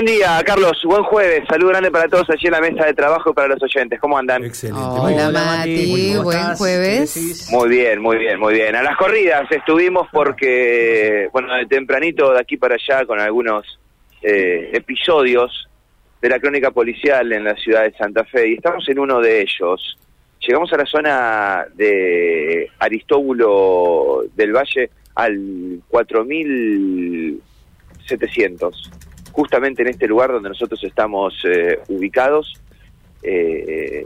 Buen día, Carlos. Buen jueves. Salud grande para todos allí en la mesa de trabajo y para los oyentes. ¿Cómo andan? Excelente. Hola, Mati. ¿Cómo Buen estás? jueves. Muy bien, muy bien, muy bien. A las corridas estuvimos porque, bueno, de tempranito de aquí para allá con algunos eh, episodios de la crónica policial en la ciudad de Santa Fe y estamos en uno de ellos. Llegamos a la zona de Aristóbulo del Valle al 4700, justamente en este lugar donde nosotros estamos eh, ubicados. Eh,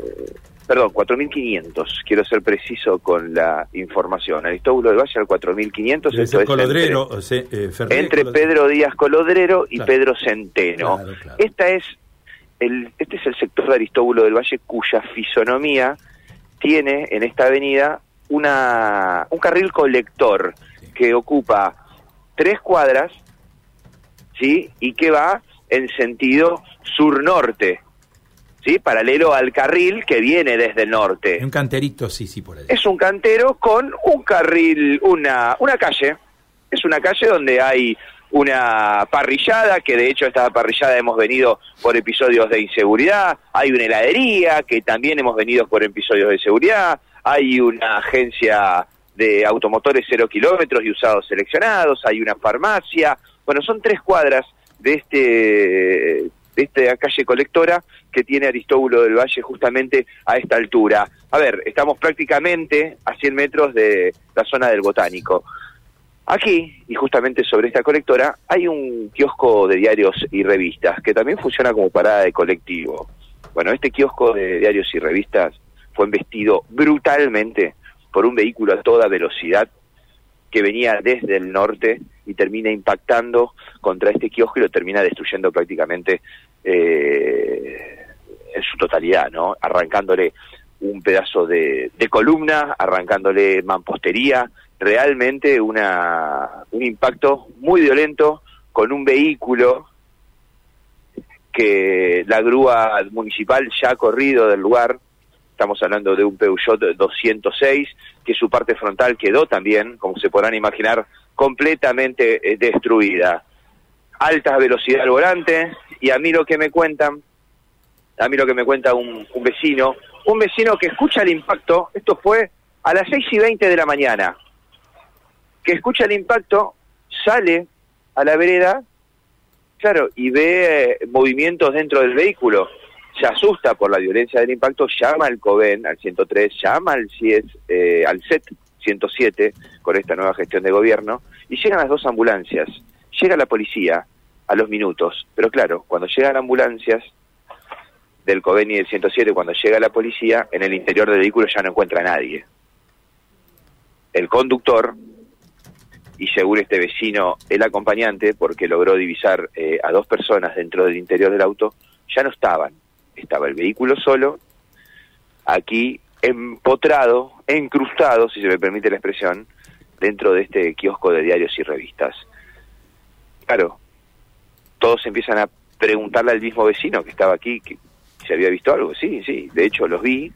perdón, 4500, quiero ser preciso con la información. Aristóbulo del Valle al 4500, Debe esto es Colodrero, o sea, eh, entre, Ferrer, entre Colodrero. Pedro Díaz Colodrero y Claro. Pedro Centeno. Claro, claro. Esta es el, este es el sector de Aristóbulo del Valle cuya fisonomía tiene en esta avenida una, un carril colector Sí. que ocupa tres cuadras, ¿sí? Y que va en sentido sur-norte, ¿sí? Paralelo al carril que viene desde el norte. Un canterito, sí, sí, por ahí. Es un cantero con un carril, una, una calle. Es una calle donde hay una parrillada, que de hecho esta parrillada hemos venido por episodios de inseguridad, hay una heladería, que también hemos venido por episodios de seguridad, hay una agencia de automotores cero kilómetros y usados seleccionados, hay una farmacia, bueno, son tres cuadras de este de esta calle colectora que tiene Aristóbulo del Valle justamente a esta altura. A ver, estamos prácticamente a 100 metros de la zona del Botánico. Aquí, y justamente sobre esta colectora, hay un kiosco de diarios y revistas que también funciona como parada de colectivo. Bueno, este kiosco de diarios y revistas fue embestido brutalmente por un vehículo a toda velocidad que venía desde el norte y termina impactando contra este kiosco y lo termina destruyendo prácticamente eh, en su totalidad, ¿no? Arrancándole un pedazo de, de columna, arrancándole mampostería, realmente una, un impacto muy violento con un vehículo que la grúa municipal ya ha corrido del lugar, estamos hablando de un Peugeot 206, que su parte frontal quedó también, como se podrán imaginar, completamente eh, destruida. Alta velocidad al volante, y a mí lo que me cuentan, a mí lo que me cuenta un, un vecino, un vecino que escucha el impacto, esto fue a las 6 y 20 de la mañana, que escucha el impacto, sale a la vereda, claro, y ve eh, movimientos dentro del vehículo, se asusta por la violencia del impacto, llama al COVEN, al 103, llama al CIES, eh, al CET 107, con esta nueva gestión de gobierno, y llegan las dos ambulancias. Llega la policía a los minutos, pero claro, cuando llegan ambulancias del COVEN y del 107, cuando llega la policía, en el interior del vehículo ya no encuentra a nadie. El conductor, y según este vecino, el acompañante, porque logró divisar eh, a dos personas dentro del interior del auto, ya no estaban. Estaba el vehículo solo, aquí empotrado, encrustado, si se me permite la expresión, dentro de este kiosco de diarios y revistas. Claro, todos empiezan a preguntarle al mismo vecino que estaba aquí que si había visto algo. Sí, sí, de hecho los vi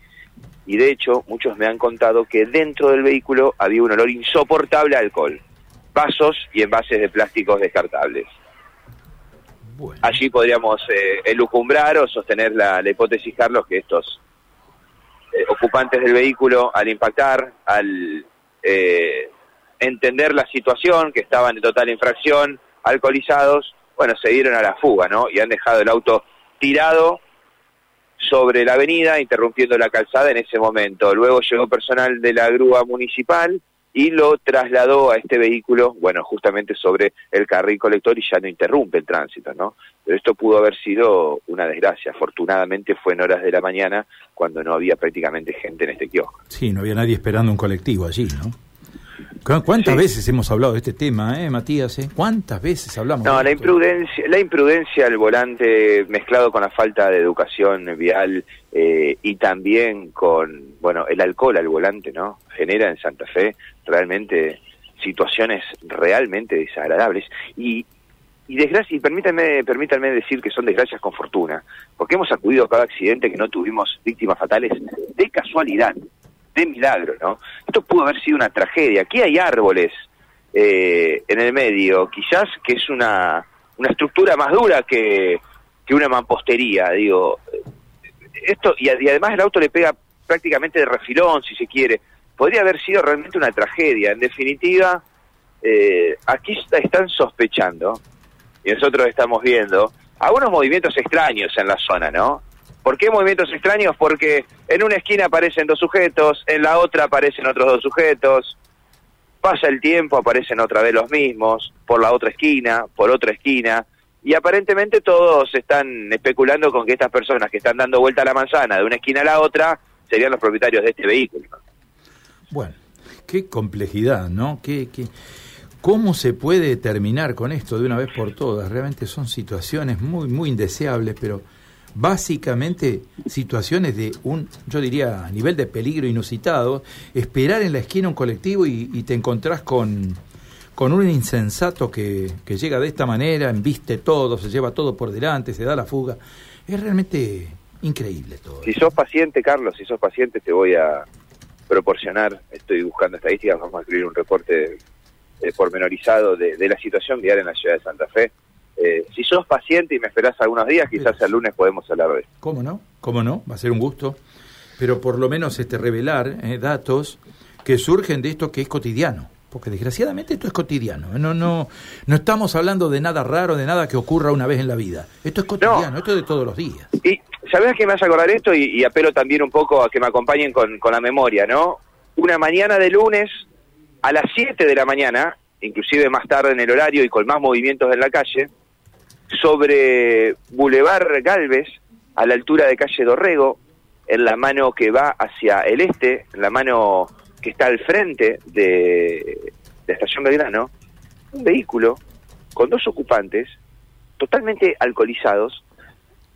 y de hecho muchos me han contado que dentro del vehículo había un olor insoportable a alcohol, vasos y envases de plásticos descartables. Bueno. Allí podríamos eh, elucumbrar o sostener la, la hipótesis, Carlos, que estos eh, ocupantes del vehículo, al impactar, al eh, entender la situación, que estaban en total infracción, alcoholizados, bueno, se dieron a la fuga, ¿no? Y han dejado el auto tirado sobre la avenida, interrumpiendo la calzada en ese momento. Luego llegó personal de la grúa municipal y lo trasladó a este vehículo, bueno, justamente sobre el carril colector y ya no interrumpe el tránsito, ¿no? Pero esto pudo haber sido una desgracia. Afortunadamente fue en horas de la mañana cuando no había prácticamente gente en este kiosco. Sí, no había nadie esperando un colectivo allí, ¿no? ¿Cu- ¿Cuántas Sí. veces hemos hablado de este tema, eh, Matías? eh? ¿Cuántas veces hablamos? No, de la esto? imprudencia, la imprudencia al volante mezclado con la falta de educación vial eh, y también con, bueno, el alcohol al volante, ¿no? Genera en Santa Fe realmente situaciones realmente desagradables y y desgracia, y permítanme, permítanme decir que son desgracias con fortuna, porque hemos acudido a cada accidente que no tuvimos víctimas fatales de casualidad, de milagro, ¿no? Esto pudo haber sido una tragedia. Aquí hay árboles eh, en el medio, quizás que es una una estructura más dura que, que una mampostería, digo. Esto, y, y además el auto le pega prácticamente de refilón, si se quiere. Podría haber sido realmente una tragedia. En definitiva, eh, aquí están sospechando, y nosotros estamos viendo, algunos movimientos extraños en la zona, ¿no? ¿Por qué movimientos extraños? Porque en una esquina aparecen dos sujetos, en la otra aparecen otros dos sujetos, pasa el tiempo, aparecen otra vez los mismos, por la otra esquina, por otra esquina, y aparentemente todos están especulando con que estas personas que están dando vuelta a la manzana de una esquina a la otra serían los propietarios de este vehículo. Bueno, qué complejidad, ¿no? ¿Qué, qué, ¿Cómo se puede terminar con esto de una vez por todas? Realmente son situaciones muy, muy indeseables, pero básicamente situaciones de un, yo diría, a nivel de peligro inusitado, esperar en la esquina un colectivo y, y te encontrás con, con un insensato que, que, llega de esta manera, embiste todo, se lleva todo por delante, se da la fuga. Es realmente increíble todo. Si sos paciente, Carlos, si sos paciente te voy a proporcionar, estoy buscando estadísticas, vamos a escribir un reporte eh, pormenorizado de, de, la situación vial en la ciudad de Santa Fe. Eh, si sos paciente y me esperás algunos días, quizás el lunes podemos hablar de eso. ¿Cómo no? ¿Cómo no? Va a ser un gusto. Pero por lo menos este revelar eh, datos que surgen de esto que es cotidiano. Porque desgraciadamente esto es cotidiano. ¿eh? No, no, no estamos hablando de nada raro, de nada que ocurra una vez en la vida. Esto es cotidiano, no. esto es de todos los días. Y ¿sabés qué me hace acordar esto? Y, y, apelo también un poco a que me acompañen con, con la memoria, ¿no? Una mañana de lunes, a las 7 de la mañana, inclusive más tarde en el horario y con más movimientos en la calle, sobre Boulevard Galvez, a la altura de calle Dorrego, en la mano que va hacia el este, en la mano que está al frente de, de Estación Belgrano, un vehículo con dos ocupantes totalmente alcoholizados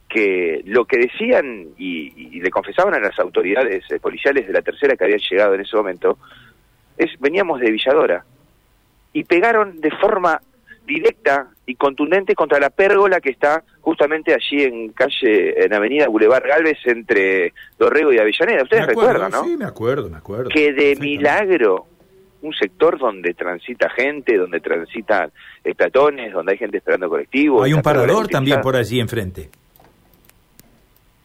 que lo que decían y, y le confesaban a las autoridades eh, policiales de la tercera que habían llegado en ese momento es veníamos de Villadora. Y pegaron de forma directa y contundente contra la pérgola que está justamente allí en calle, en Avenida Boulevard Galvez, entre Dorrego y Avellaneda. Ustedes acuerdo, recuerdan, ¿no? Sí, me acuerdo, me acuerdo. Que de milagro, un sector donde transita gente, donde transitan peatones, donde hay gente esperando colectivos. Hay un parador también por allí enfrente.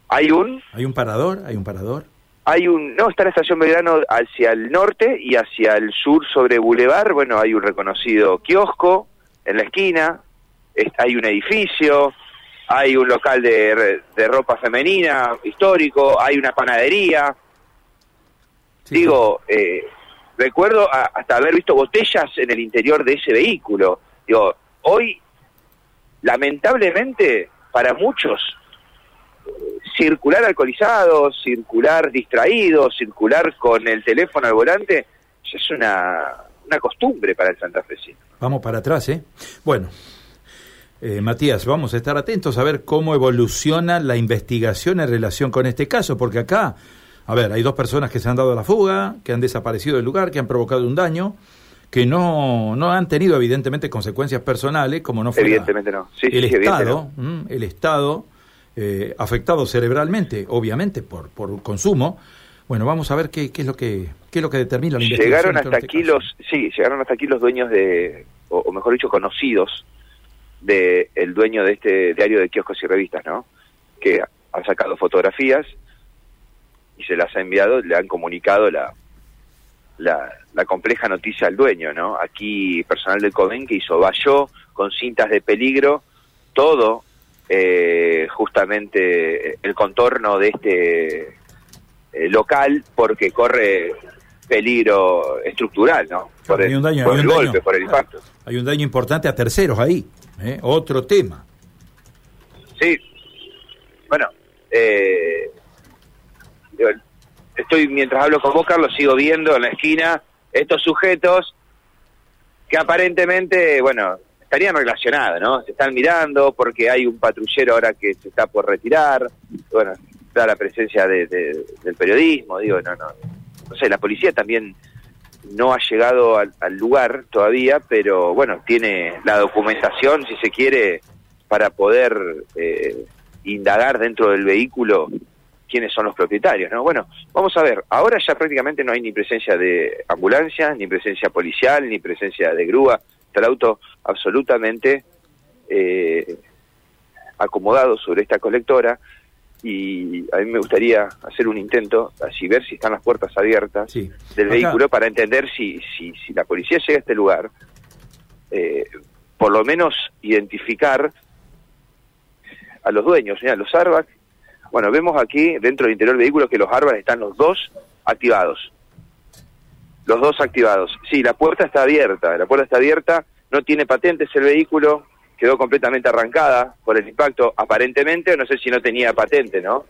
¿Hay un? Hay un parador, hay un parador hay un, no, está la estación Belgrano hacia el norte y hacia el sur sobre Boulevard, bueno, hay un reconocido kiosco en la esquina, hay un edificio, hay un local de, de ropa femenina histórico, hay una panadería. Sí, Digo, eh, recuerdo a, hasta haber visto botellas en el interior de ese vehículo. Digo, hoy, lamentablemente, para muchos, circular alcoholizado, circular distraído, circular con el teléfono al volante, es una, una costumbre para el santafesino. Vamos para atrás, ¿eh? Bueno, eh, Matías, vamos a estar atentos a ver cómo evoluciona la investigación en relación con este caso, porque acá, a ver, hay dos personas que se han dado a la fuga, que han desaparecido del lugar, que han provocado un daño, que no, no han tenido evidentemente consecuencias personales, como no fue evidentemente no. Sí, el sí, Estado, no. el Estado eh, afectado cerebralmente, obviamente, por, por consumo. Bueno, vamos a ver qué, qué es lo que qué es lo que determina la investigación. Llegaron hasta este aquí caso. los, sí, llegaron hasta aquí los dueños de, o, o mejor dicho, conocidos de el dueño de este diario de kioscos y revistas, ¿no? Que ha sacado fotografías y se las ha enviado, le han comunicado la, la, la compleja noticia al dueño, ¿no? Aquí personal del CODEN que hizo valló con cintas de peligro todo eh, justamente el contorno de este eh, local porque corre peligro estructural, ¿no? Por el, daño, por golpe, daño, por el impacto. Hay un daño importante a terceros ahí, ¿eh? otro tema. Sí, bueno, eh, estoy mientras hablo con vos, Carlos, sigo viendo en la esquina estos sujetos que aparentemente, bueno, estarían relacionados, ¿no? Se están mirando porque hay un patrullero ahora que se está por retirar, bueno, está la presencia de, del periodismo, digo, no, no, no sé, la policía también no ha llegado al, al, lugar todavía, pero bueno, tiene la documentación, si se quiere, para poder eh, indagar dentro del vehículo quiénes son los propietarios, ¿no? Bueno, vamos a ver, ahora ya prácticamente no hay ni presencia de ambulancia, ni presencia policial, ni presencia de grúa, está el auto absolutamente eh, acomodados sobre esta colectora y a mí me gustaría hacer un intento, así ver si están las puertas abiertas del vehículo para entender si, si, si, la policía llega a este lugar, eh, por lo menos identificar a los dueños, mira, los airbags. Bueno, vemos aquí dentro del interior del vehículo que los airbags están los dos activados. Los dos activados. Sí, la puerta está abierta, la puerta está abierta, no tiene patentes el vehículo, quedó completamente arrancada por el impacto, aparentemente, no sé si no tenía patente, ¿no?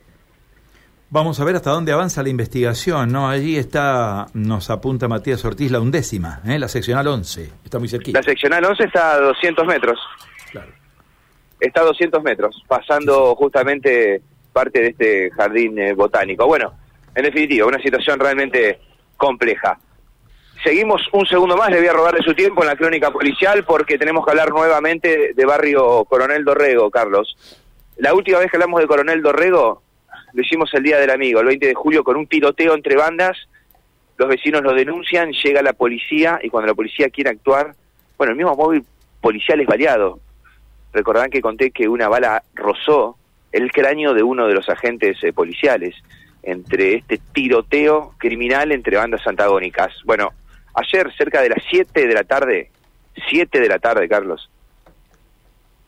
Vamos a ver hasta dónde avanza la investigación, ¿no? Allí está, nos apunta Matías Ortiz, la undécima, ¿eh? la seccional 11, está muy cerquita. La seccional 11 está a 200 metros. Claro. Está a 200 metros, pasando justamente parte de este jardín eh, botánico. Bueno, en definitiva, una situación realmente compleja. Seguimos un segundo más, le voy a robar de su tiempo en la crónica policial porque tenemos que hablar nuevamente de barrio Coronel Dorrego, Carlos. La última vez que hablamos de Coronel Dorrego lo hicimos el Día del Amigo, el 20 de julio, con un tiroteo entre bandas. Los vecinos lo denuncian, llega la policía y cuando la policía quiere actuar, bueno, el mismo móvil policial es variado. Recordarán que conté que una bala rozó el cráneo de uno de los agentes eh, policiales entre este tiroteo criminal entre bandas antagónicas. Bueno, Ayer, cerca de las 7 de la tarde, 7 de la tarde, Carlos,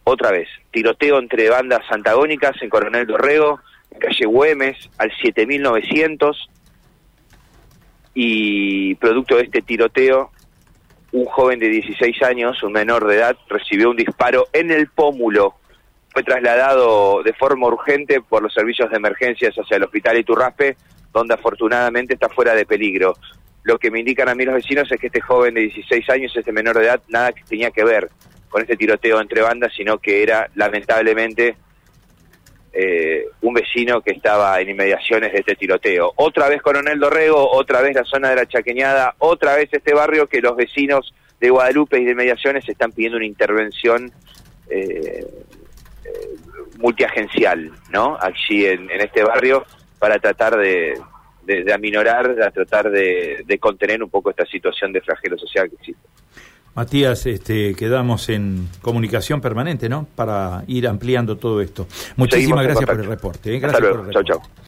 otra vez, tiroteo entre bandas antagónicas en Coronel Dorrego, en calle Güemes, al 7900, y producto de este tiroteo, un joven de 16 años, un menor de edad, recibió un disparo en el pómulo. Fue trasladado de forma urgente por los servicios de emergencias hacia el hospital Iturraspe, donde afortunadamente está fuera de peligro lo que me indican a mí los vecinos es que este joven de 16 años, este menor de edad, nada que tenía que ver con este tiroteo entre bandas, sino que era lamentablemente eh, un vecino que estaba en inmediaciones de este tiroteo. Otra vez Coronel Dorrego, otra vez la zona de la Chaqueñada, otra vez este barrio que los vecinos de Guadalupe y de inmediaciones están pidiendo una intervención eh, eh, multiagencial, ¿no? Allí en este barrio para tratar de, de, aminorar, de tratar de, contener un poco esta situación de flagelo social que existe. Matías, este, quedamos en comunicación permanente, ¿no? Para ir ampliando todo esto. Muchísimas gracias por el reporte. ¿eh? Gracias por el reporte. Chau, chau.